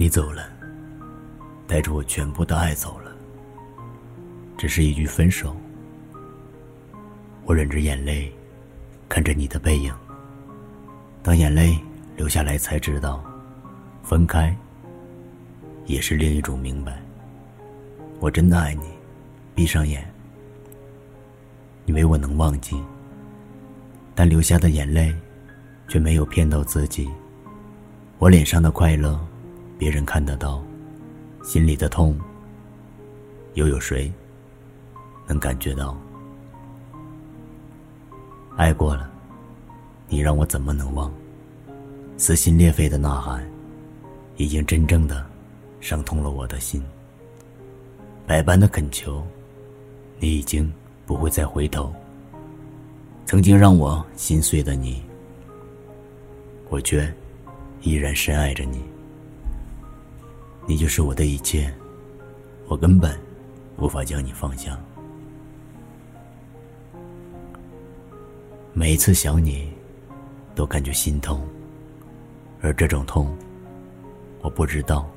你走了，带着我全部的爱走了。只是一句分手，我忍着眼泪，看着你的背影。当眼泪流下来，才知道，分开也是另一种明白。我真的爱你，闭上眼，以为我能忘记，但流下的眼泪，却没有骗到自己。我脸上的快乐，别人看得到；心里的痛，又有谁能感觉到？爱过了，你让我怎么能忘？撕心裂肺的呐喊，已经真正的伤痛了我的心。百般的恳求，你已经不会再回头。曾经让我心碎的你，我却。依然深爱着你，你就是我的一切，我根本无法将你放下。每一次想你，都感觉心痛，而这种痛，我不知道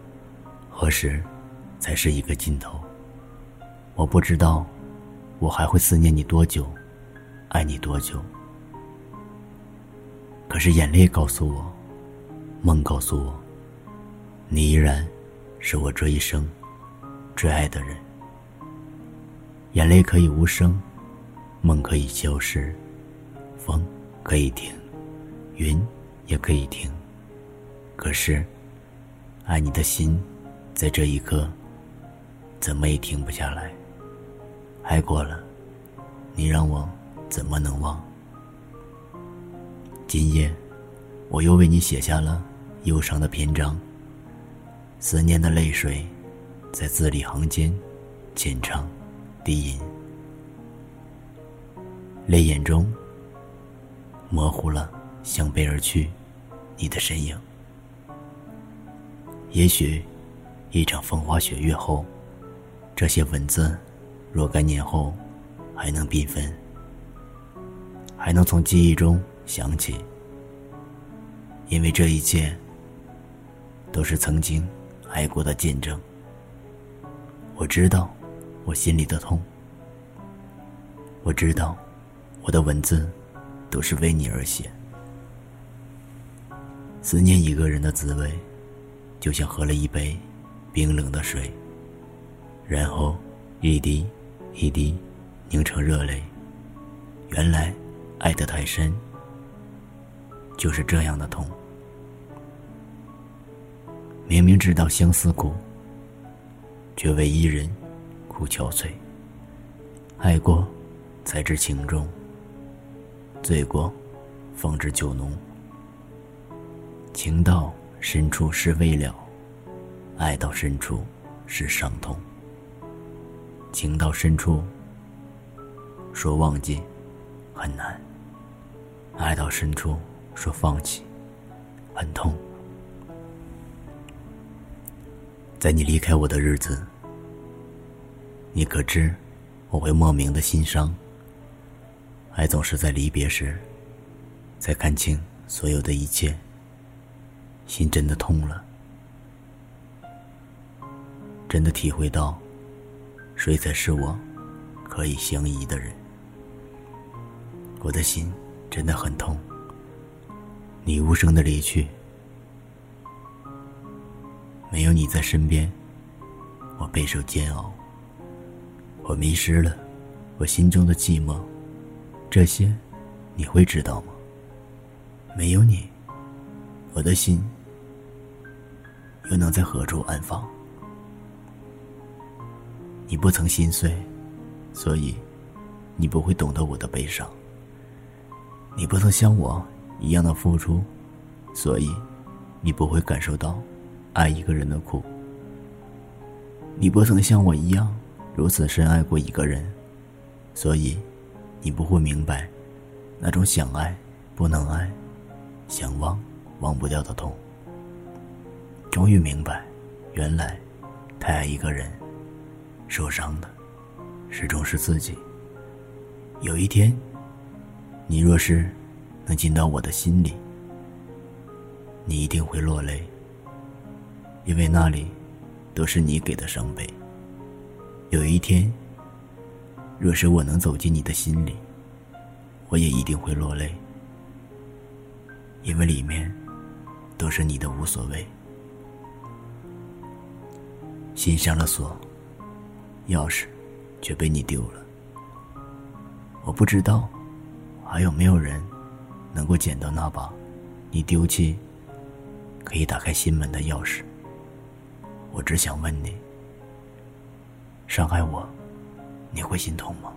何时才是一个尽头。我不知道我还会思念你多久，爱你多久。可是眼泪告诉我。梦告诉我，你依然是我这一生最爱的人。眼泪可以无声，梦可以消失，风可以停，云也可以停。可是，爱你的心，在这一刻，怎么也停不下来。爱过了，你让我怎么能忘？今夜，我又为你写下了。忧伤的篇章，思念的泪水，在字里行间，浅唱，低吟，泪眼中，模糊了向北而去，你的身影。也许，一场风花雪月后，这些文字，若干年后，还能缤纷，还能从记忆中想起，因为这一切。都是曾经爱过的见证。我知道我心里的痛，我知道我的文字都是为你而写。思念一个人的滋味，就像喝了一杯冰冷的水，然后一滴一滴凝成热泪。原来爱得太深，就是这样的痛。明明知道相思苦，却为伊人哭憔悴。爱过，才知情重；醉过，方知酒浓。情到深处是未了，爱到深处是伤痛。情到深处，说忘记很难；爱到深处，说放弃很痛。在你离开我的日子，你可知我会莫名的心伤？爱总是在离别时，才看清所有的一切，心真的痛了，真的体会到，谁才是我可以相依的人？我的心真的很痛，你无声的离去。没有你在身边，我备受煎熬。我迷失了，我心中的寂寞，这些你会知道吗？没有你，我的心又能在何处安放？你不曾心碎，所以你不会懂得我的悲伤。你不曾像我一样的付出，所以你不会感受到。爱一个人的苦，你不曾像我一样如此深爱过一个人，所以你不会明白那种想爱不能爱、想忘忘不掉的痛。终于明白，原来太爱一个人，受伤的始终是自己。有一天，你若是能进到我的心里，你一定会落泪。因为那里都是你给的伤悲。有一天，若是我能走进你的心里，我也一定会落泪，因为里面都是你的无所谓。心上了锁，钥匙却被你丢了。我不知道还有没有人能够捡到那把你丢弃可以打开心门的钥匙。我只想问你：伤害我，你会心痛吗？